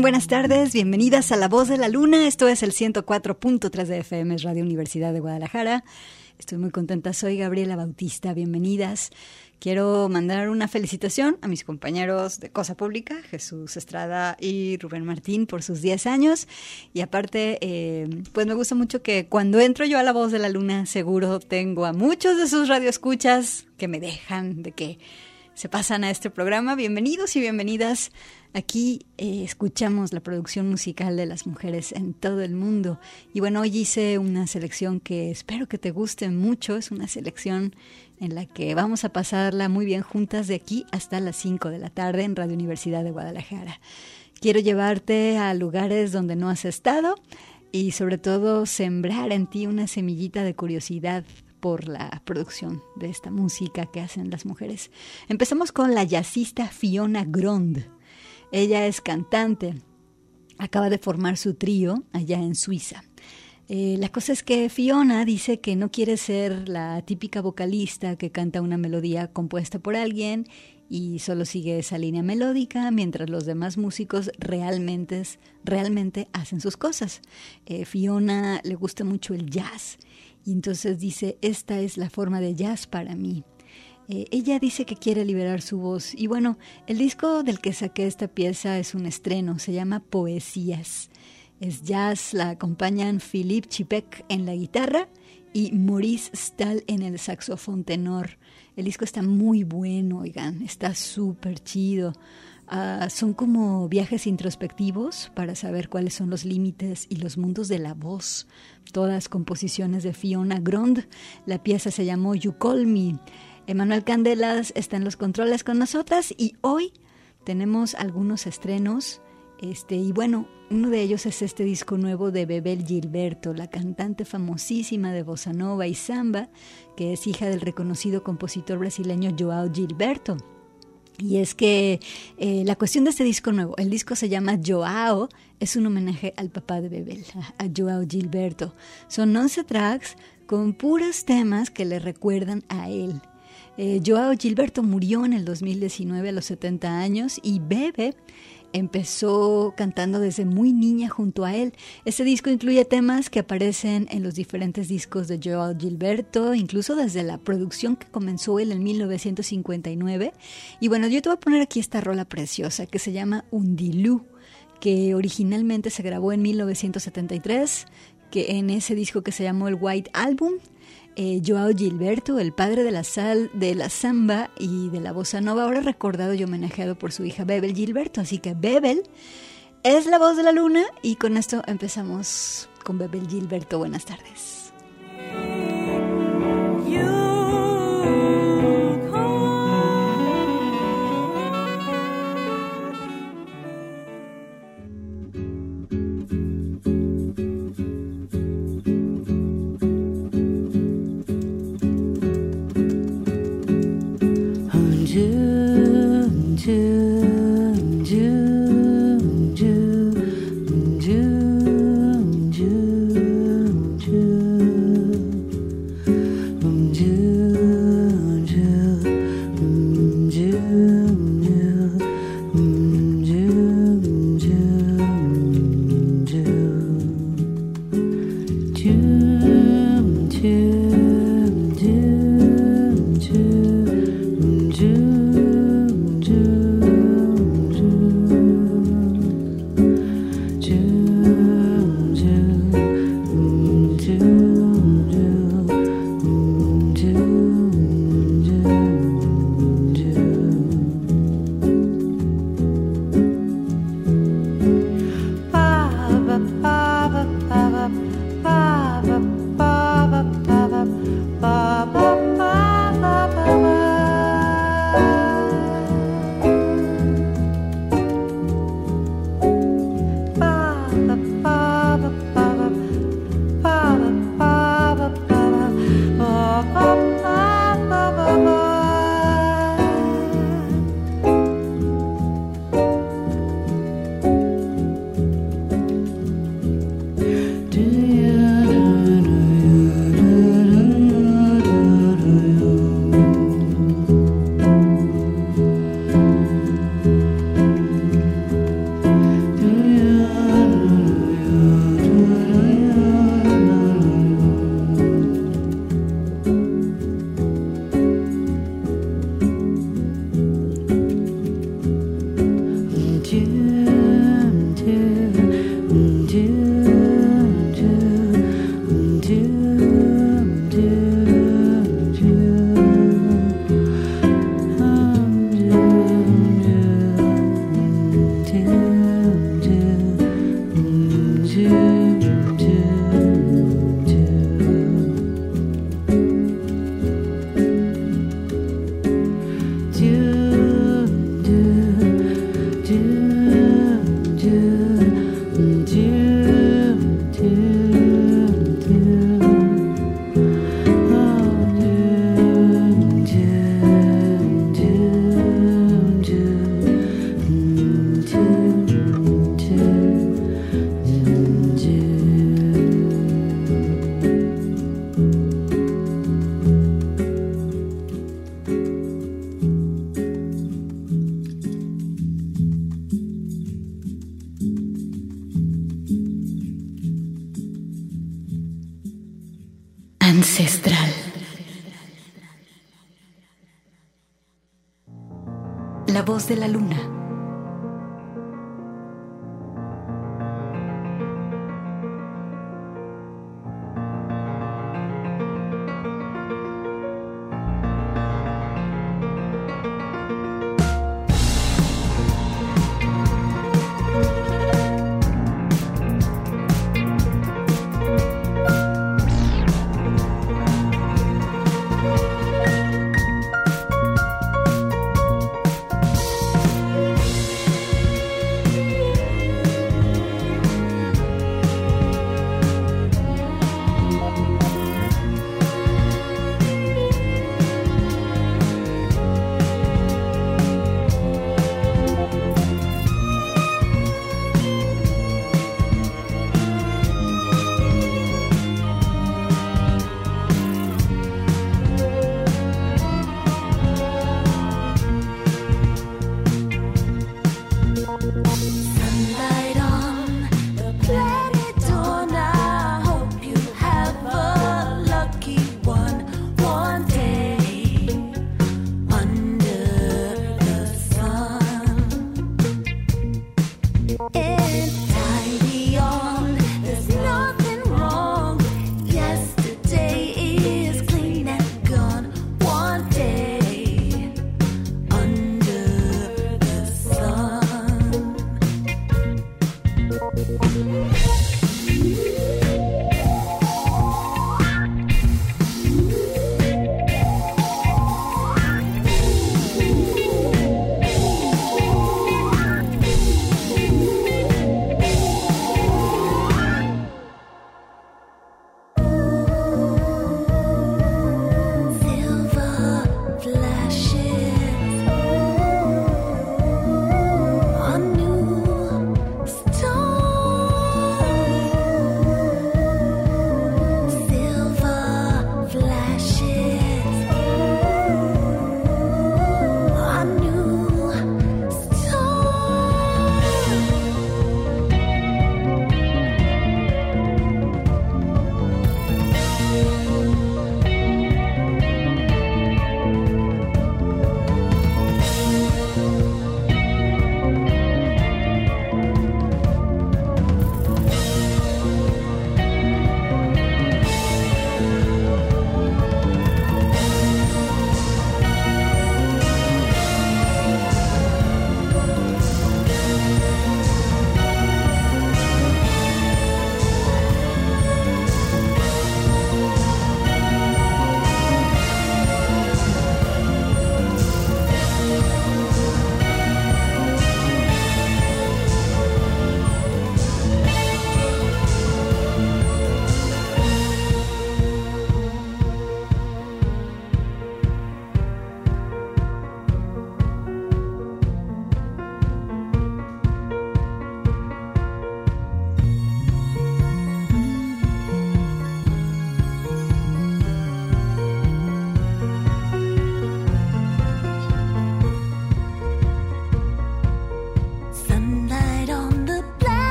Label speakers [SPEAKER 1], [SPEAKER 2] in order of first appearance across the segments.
[SPEAKER 1] Buenas tardes, bienvenidas a La Voz de la Luna. Esto es el 104.3 de FM, es Radio Universidad de Guadalajara. Estoy muy contenta, soy Gabriela Bautista, bienvenidas. Quiero mandar una felicitación a mis compañeros de Cosa Pública, Jesús Estrada y Rubén Martín, por sus 10 años. Y aparte, eh, pues me gusta mucho que cuando entro yo a La Voz de la Luna, seguro tengo a muchos de sus radioescuchas que me dejan de que
[SPEAKER 2] se pasan a este programa. Bienvenidos y bienvenidas. Aquí eh, escuchamos la producción musical de las mujeres en todo el mundo. Y bueno, hoy hice una selección que espero que te guste mucho. Es una selección en la que vamos a pasarla muy bien juntas de aquí hasta las 5 de la tarde en Radio Universidad de Guadalajara. Quiero llevarte a lugares donde no has estado y sobre todo sembrar en ti una semillita de curiosidad por la producción de esta música que hacen las mujeres. Empezamos con la jazzista Fiona Grond. Ella es cantante, acaba de formar su trío allá en Suiza. Eh, la cosa es que Fiona dice que no quiere ser la típica vocalista que canta una melodía compuesta por alguien y solo sigue esa línea melódica mientras los demás músicos realmente, realmente hacen sus cosas. Eh, Fiona le gusta mucho el jazz y entonces dice, esta es la forma de jazz para mí. Eh, ella dice que quiere liberar su voz y bueno, el disco del que saqué esta pieza es un estreno, se llama Poesías. Es jazz, la acompañan Philippe Chipek en la guitarra y Maurice Stahl en el saxofón tenor. El disco está muy bueno, oigan, está súper chido. Ah, son como viajes introspectivos para saber cuáles son los límites y los mundos de la voz. Todas composiciones de Fiona Grond. La pieza se llamó You Call Me. Emanuel Candelas está en los controles con nosotras y hoy tenemos algunos estrenos. Este, y bueno, uno de ellos es este disco nuevo de Bebel Gilberto, la cantante famosísima de bossa nova y samba, que es hija del reconocido compositor brasileño Joao Gilberto. Y es que eh, la cuestión de este disco nuevo, el disco se llama Joao, es un homenaje al papá de Bebel, a Joao Gilberto. Son 11 tracks con puros temas que le recuerdan a él. Eh, Joao Gilberto murió en el 2019 a los 70 años y Bebe empezó cantando desde muy niña junto a él. Este disco incluye temas que aparecen en los diferentes discos de Joao Gilberto, incluso desde la producción que comenzó él en 1959. Y bueno, yo te voy a poner aquí esta rola preciosa que se llama Undilú, que originalmente se grabó en 1973, que en ese disco que se llamó el White Album eh, Joao Gilberto, el padre de la sal, de la samba y de la bossa nova, ahora recordado y homenajeado por su hija Bebel Gilberto. Así que Bebel es la voz de la luna y con esto empezamos con Bebel Gilberto. Buenas tardes.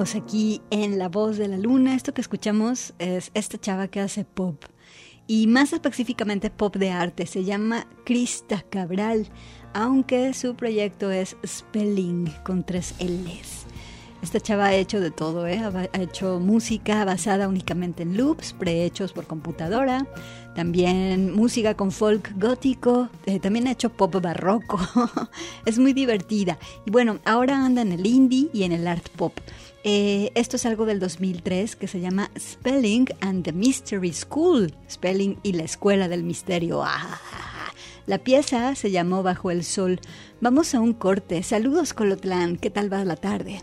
[SPEAKER 2] Aquí en La Voz de la Luna. Esto que escuchamos es esta chava que hace pop y más específicamente pop de arte. Se llama Krista Cabral, aunque su proyecto es Spelling con tres L's. Esta chava ha hecho de todo, ¿eh? ha hecho música basada únicamente en loops, prehechos por computadora, también música con folk gótico, eh, también ha hecho pop barroco, es muy divertida. Y bueno, ahora anda en el indie y en el art pop. Eh, esto es algo del 2003 que se llama Spelling and the Mystery School, Spelling y la Escuela del Misterio. Ah, la pieza se llamó Bajo el Sol. Vamos a un corte. Saludos Colotlán, ¿qué tal va la tarde?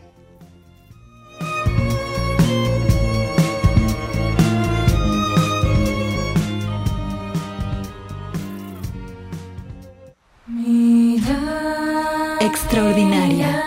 [SPEAKER 2] Extraordinaria.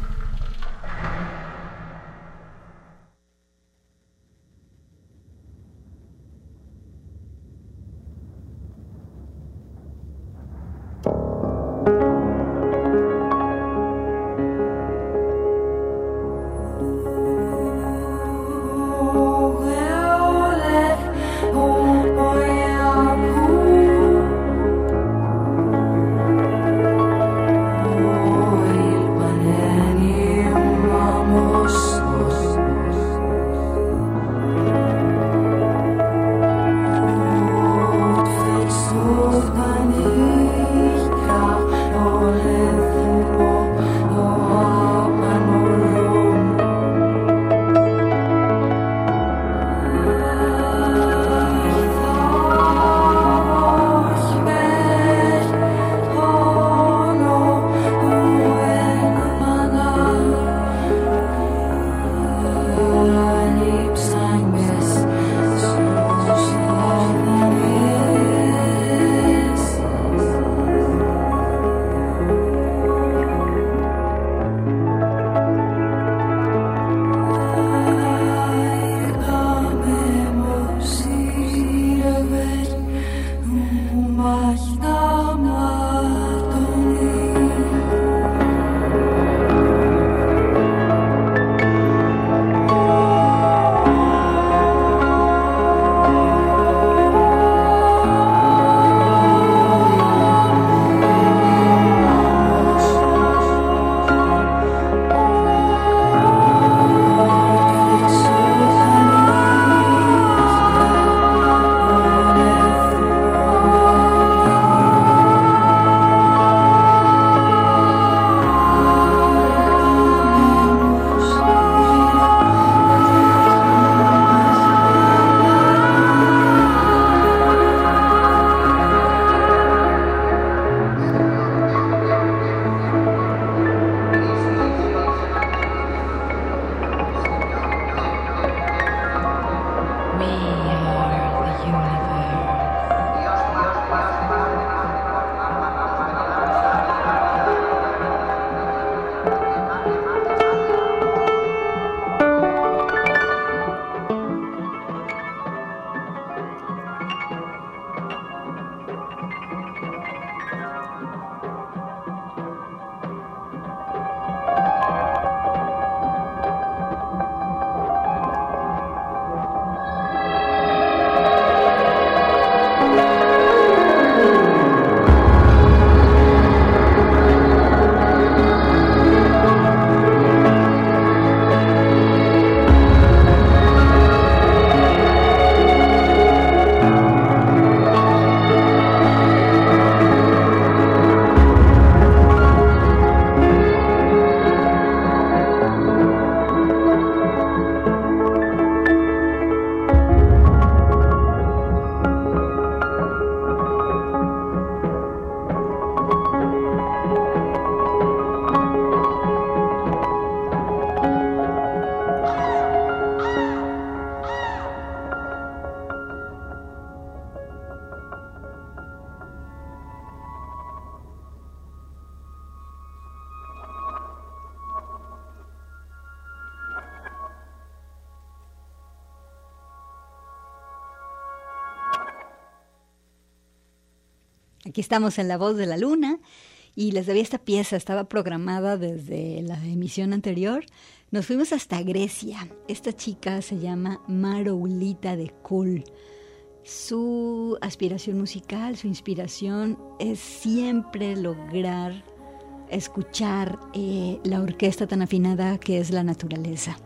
[SPEAKER 2] Estamos en La Voz de la Luna y les debía esta pieza, estaba programada desde la emisión anterior. Nos fuimos hasta Grecia. Esta chica se llama Maroulita de Kul. Su aspiración musical, su inspiración es siempre lograr escuchar eh, la orquesta tan afinada que es la naturaleza.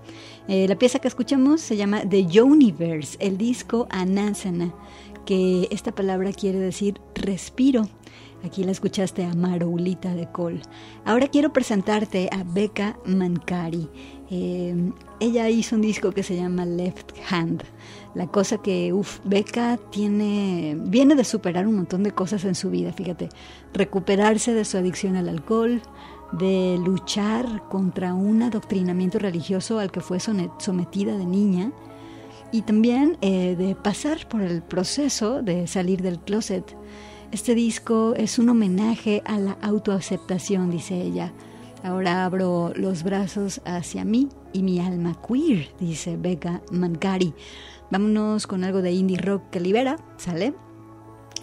[SPEAKER 2] Eh, la pieza que escuchamos se llama The Universe, el disco Anasana, que esta palabra quiere decir respiro. Aquí la escuchaste a Maroulita de Cole. Ahora quiero presentarte a Becca Mancari. Eh, ella hizo un disco que se llama Left Hand. La cosa que, uff, Becca tiene, viene de superar un montón de cosas en su vida, fíjate. Recuperarse de su adicción al alcohol, de luchar contra un adoctrinamiento religioso al que fue sometida de niña y también eh, de pasar por el proceso de salir del closet. Este disco es un homenaje a la autoaceptación, dice ella. Ahora abro los brazos hacia mí y mi alma queer, dice Becca Mancari. Vámonos con algo de indie rock que libera, ¿sale?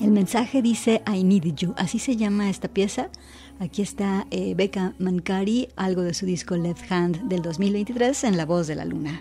[SPEAKER 2] El mensaje dice I need you, así se llama esta pieza. Aquí está eh, Becca Mancari, algo de su disco Left Hand del 2023 en La Voz de la Luna.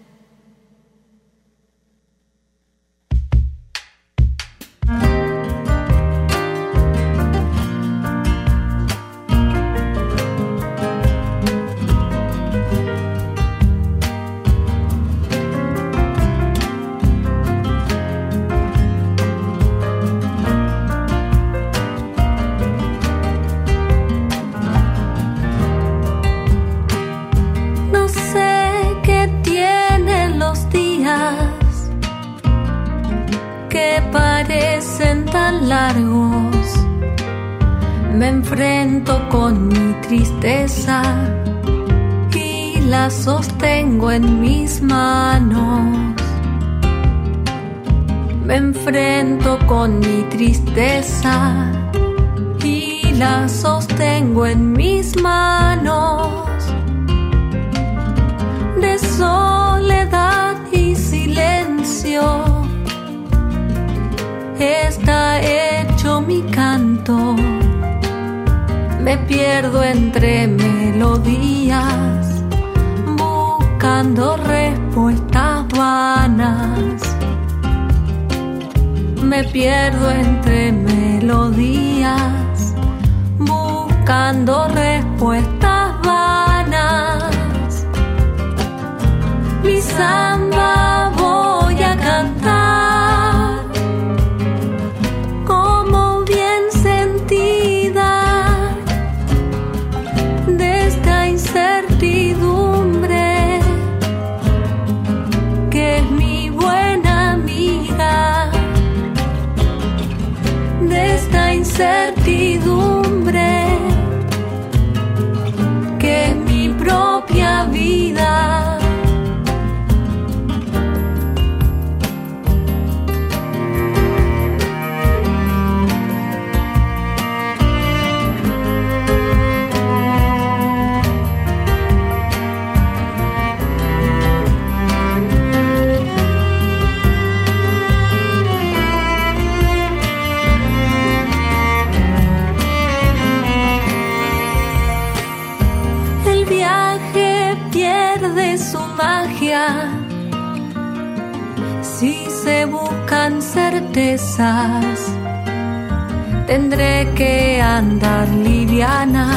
[SPEAKER 2] Tendré que andar liviana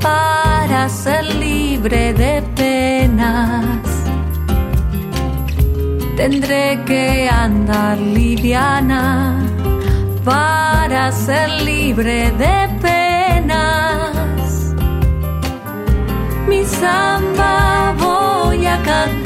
[SPEAKER 2] para ser libre de penas. Tendré que andar liviana para ser libre de penas. Mi samba voy a cantar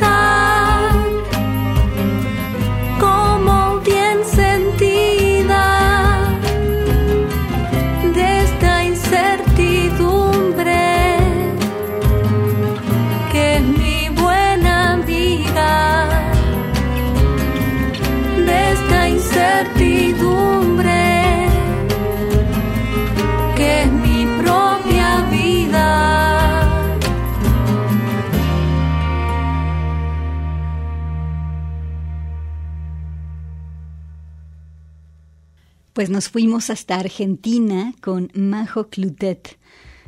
[SPEAKER 1] Pues nos fuimos hasta Argentina con Majo Clutet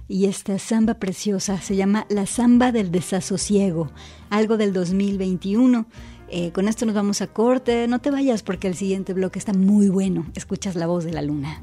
[SPEAKER 1] y esta samba preciosa se llama La Samba del Desasosiego, algo del 2021. Eh, con esto nos vamos a corte. No te vayas porque el siguiente bloque está muy bueno. Escuchas la voz de la luna.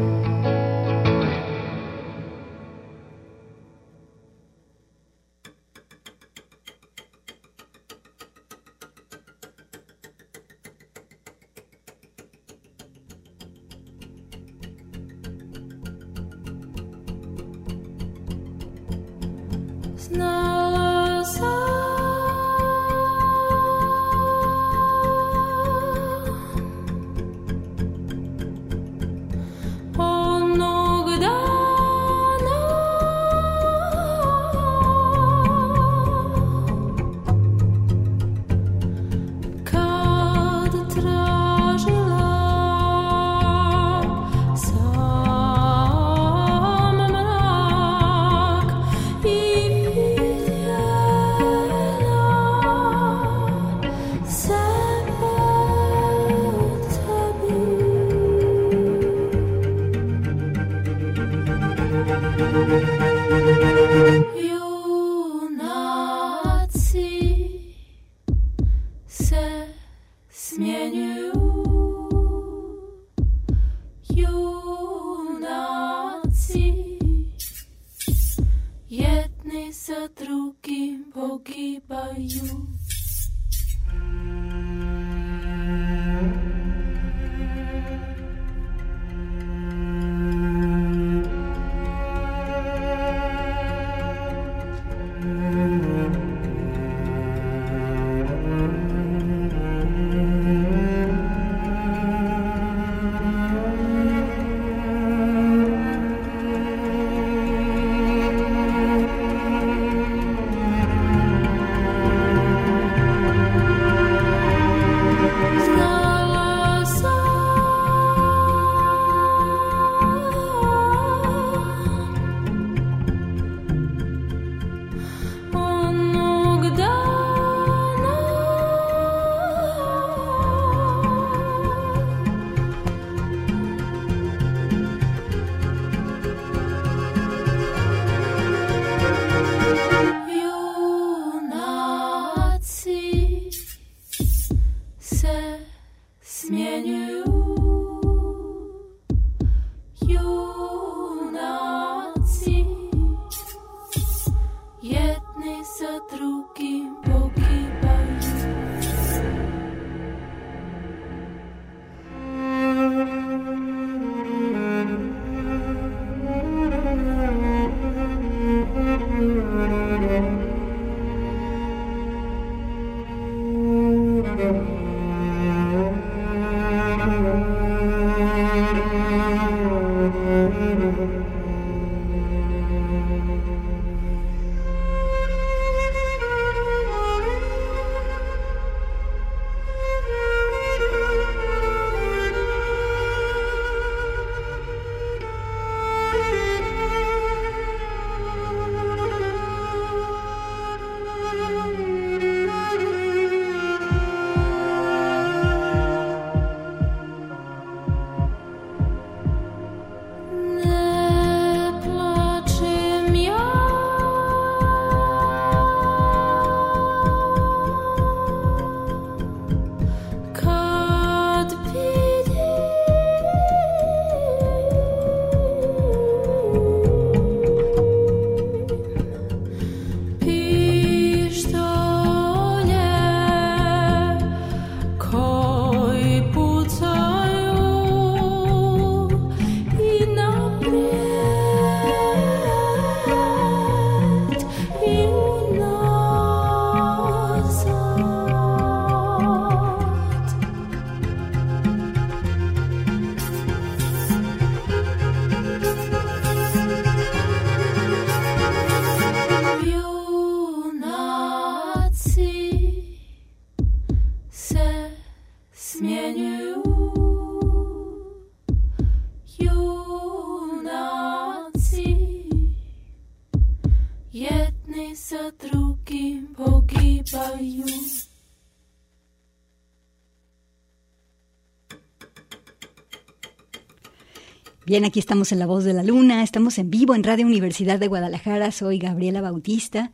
[SPEAKER 2] Bien, aquí estamos en La Voz de la Luna, estamos en vivo en Radio Universidad de Guadalajara, soy Gabriela Bautista.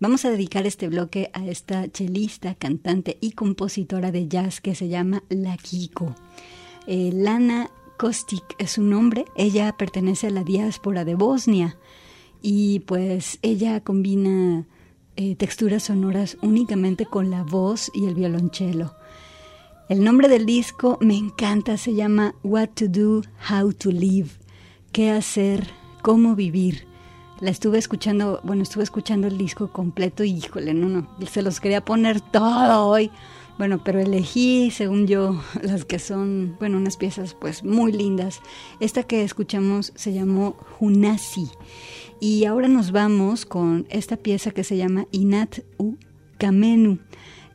[SPEAKER 2] Vamos a dedicar este bloque a esta chelista, cantante y compositora de jazz que se llama La Kiko. Eh, Lana Kostic es su nombre, ella pertenece a la diáspora de Bosnia y pues ella combina eh, texturas sonoras únicamente con la voz y el violonchelo. El nombre del disco me encanta, se llama What to Do, How to Live, qué hacer, cómo vivir. La estuve escuchando, bueno, estuve escuchando el disco completo y híjole, no, no, se los quería poner todo hoy. Bueno, pero elegí, según yo, las que son, bueno, unas piezas pues muy lindas. Esta que escuchamos se llamó Junasi. Y ahora nos vamos con esta pieza que se llama Inat U Kamenu.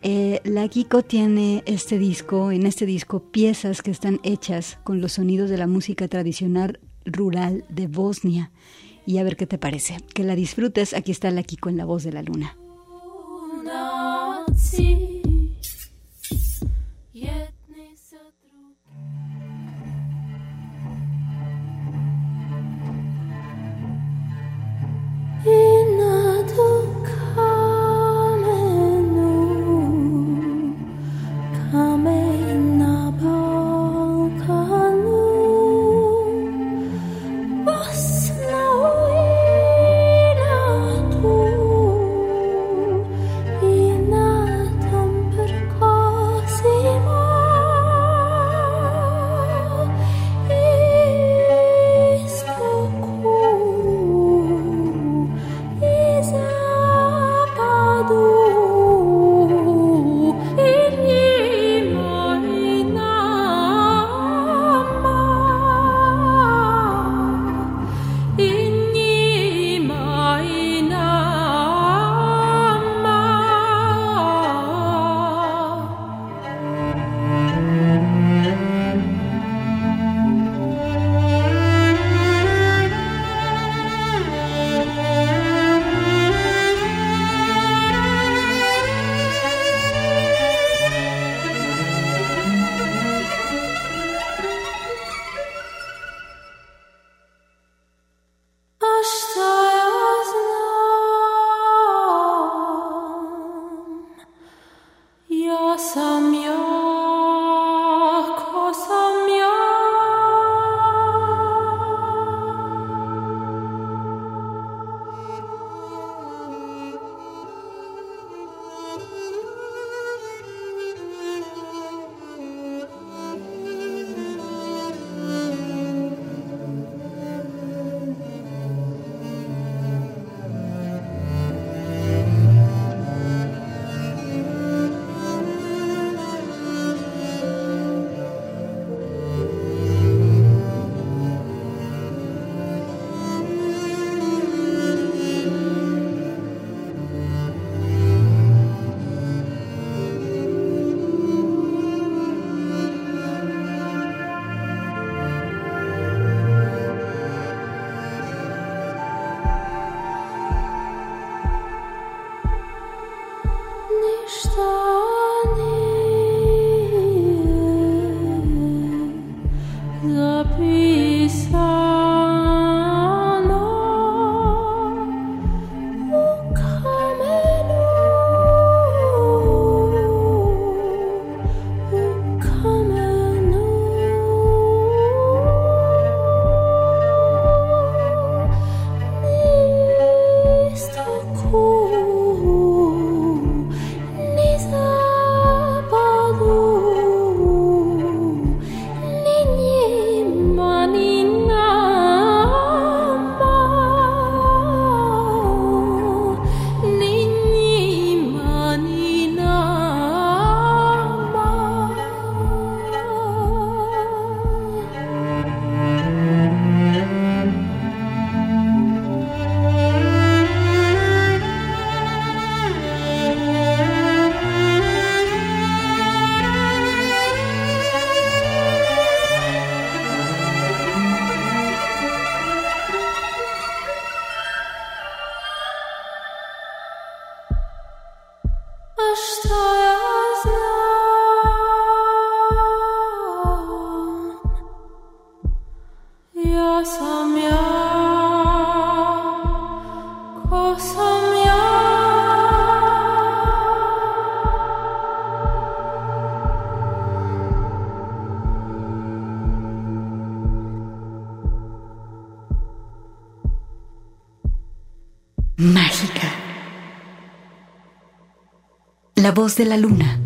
[SPEAKER 2] Eh, la Kiko tiene este disco, en este disco, piezas que están hechas con los sonidos de la música tradicional rural de Bosnia. Y a ver qué te parece. Que la disfrutes. Aquí está la Kiko en la voz de la luna.
[SPEAKER 1] De la luna.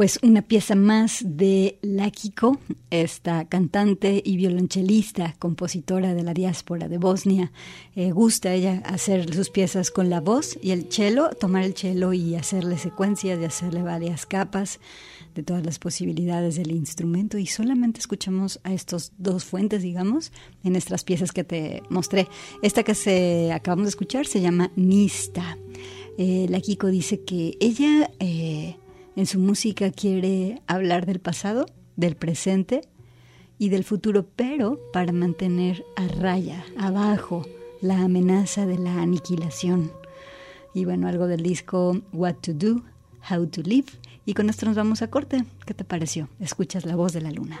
[SPEAKER 3] Pues una pieza más de Lakiko, esta cantante y violonchelista, compositora de la diáspora de Bosnia. Eh, gusta ella hacer sus piezas con la voz y el cello, tomar el cello y hacerle secuencias y hacerle varias capas de todas las posibilidades del instrumento y solamente escuchamos a estos dos fuentes, digamos, en nuestras piezas que te mostré. Esta que se acabamos de escuchar se llama Nista. Eh, Lakiko dice que ella... Eh, en su música quiere hablar del pasado, del presente y del futuro, pero para mantener a raya, abajo, la amenaza de la aniquilación. Y bueno, algo del disco What to Do, How to Live. Y con esto nos vamos a corte. ¿Qué te pareció? Escuchas la voz de la luna.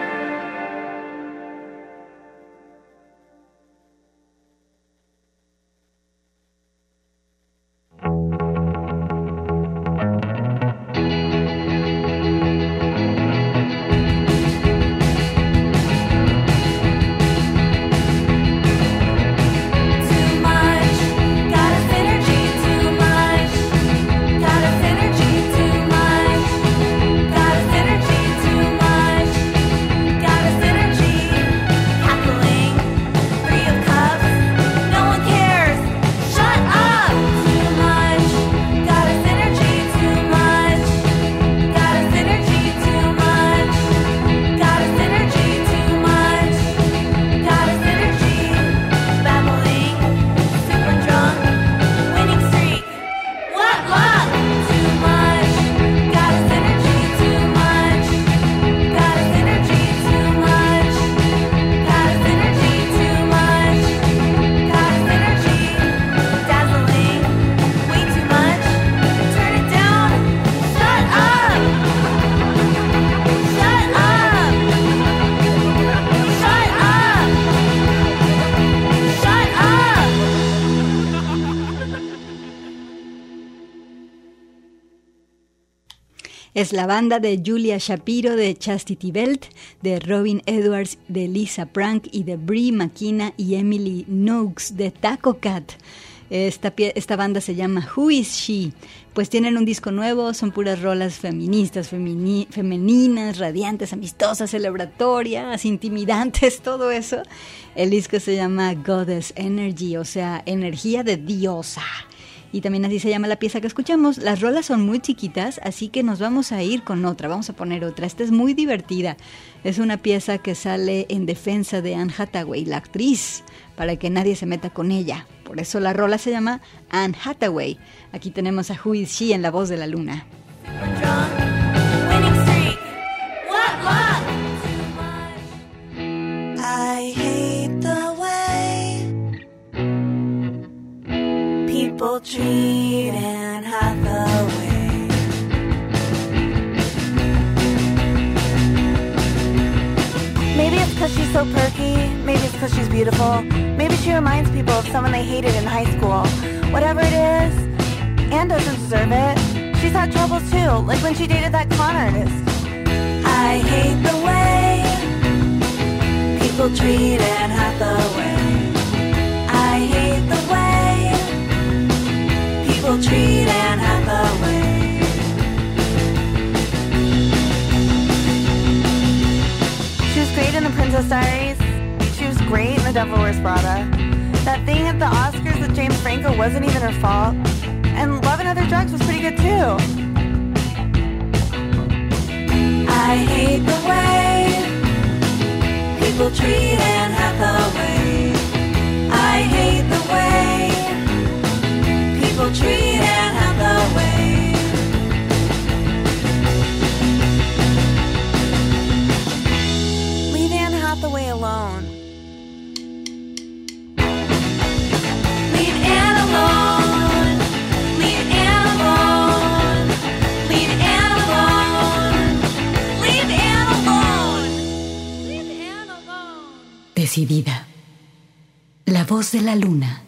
[SPEAKER 3] Es la banda de Julia Shapiro, de Chastity Belt, de Robin Edwards, de Lisa Prank y de Brie McKenna y Emily Noakes de Taco Cat. Esta, esta, banda se llama Who Is She? Pues tienen un disco nuevo, son puras rolas feministas, femeninas, radiantes, amistosas, celebratorias, intimidantes, todo eso. El disco se llama Goddess Energy, o sea, energía de diosa y también así se llama la pieza que escuchamos. Las rolas son muy chiquitas, así que nos vamos a ir con otra, vamos a poner otra. Esta es muy divertida. Es una pieza que sale en defensa de Anne Hathaway, la actriz, para que nadie se meta con ella. Por eso la rola se llama Anne Hathaway. Aquí tenemos a Who Is She en la voz de la luna. People treat Anne Hathaway. Maybe it's because she's so perky. Maybe it's because she's beautiful. Maybe she reminds people of someone they hated in high school. Whatever it is, Anne doesn't deserve it. She's had troubles too, like when she dated that con artist. I hate the way people treat Anne Hathaway. People treat Anne Hathaway. She was great in The Princess Diaries. She was great in The Devil Wears Prada. That thing at the Oscars with James Franco wasn't even her fault. And Love and Other Drugs was pretty good too. I hate the way people treat Anne Hathaway. I hate the way Decidida. La voz de la luna.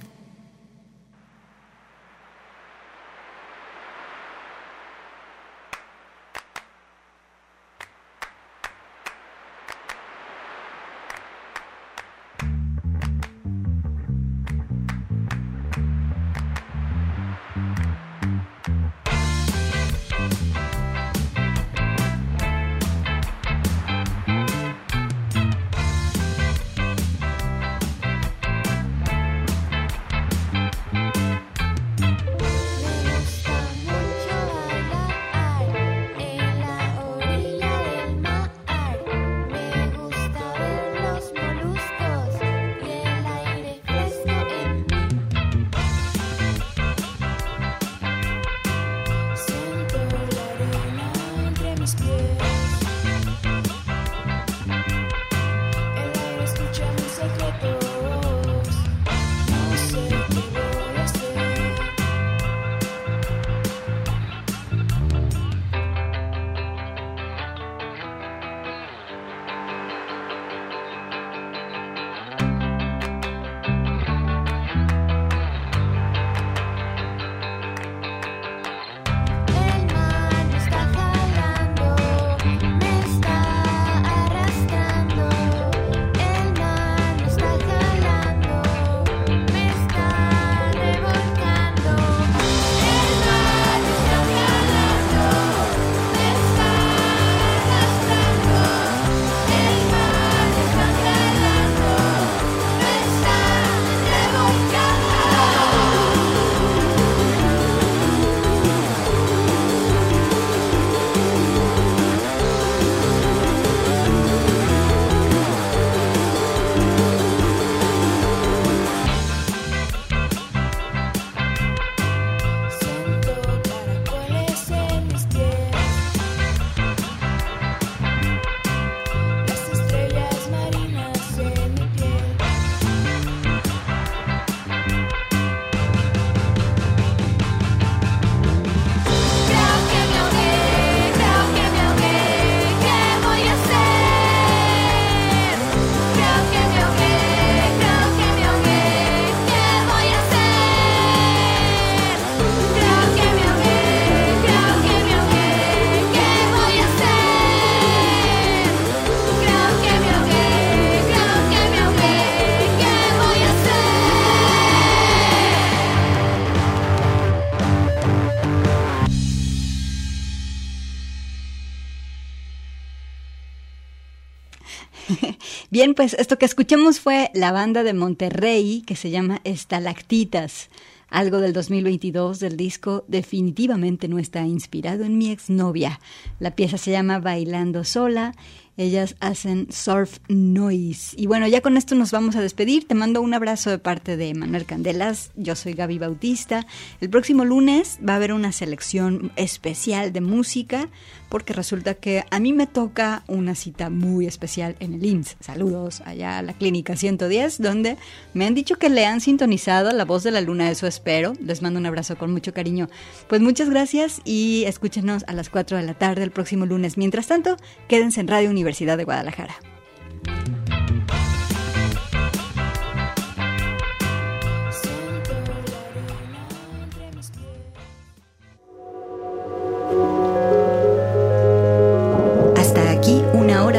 [SPEAKER 2] Pues esto que escuchamos fue la banda de Monterrey que se llama Estalactitas, algo del 2022 del disco definitivamente no está inspirado en mi exnovia. La pieza se llama Bailando sola ellas hacen surf noise. Y bueno, ya con esto nos vamos a despedir. Te mando un abrazo de parte de Manuel Candelas. Yo soy Gaby Bautista. El próximo lunes va a haber una selección especial de música porque resulta que a mí me toca una cita muy especial en el INS. Saludos allá a la clínica 110 donde me han dicho que le han sintonizado la voz de la luna. Eso espero. Les mando un abrazo con mucho cariño. Pues muchas gracias y escúchenos a las 4 de la tarde el próximo lunes. Mientras tanto, quédense en Radio Universidad de Guadalajara.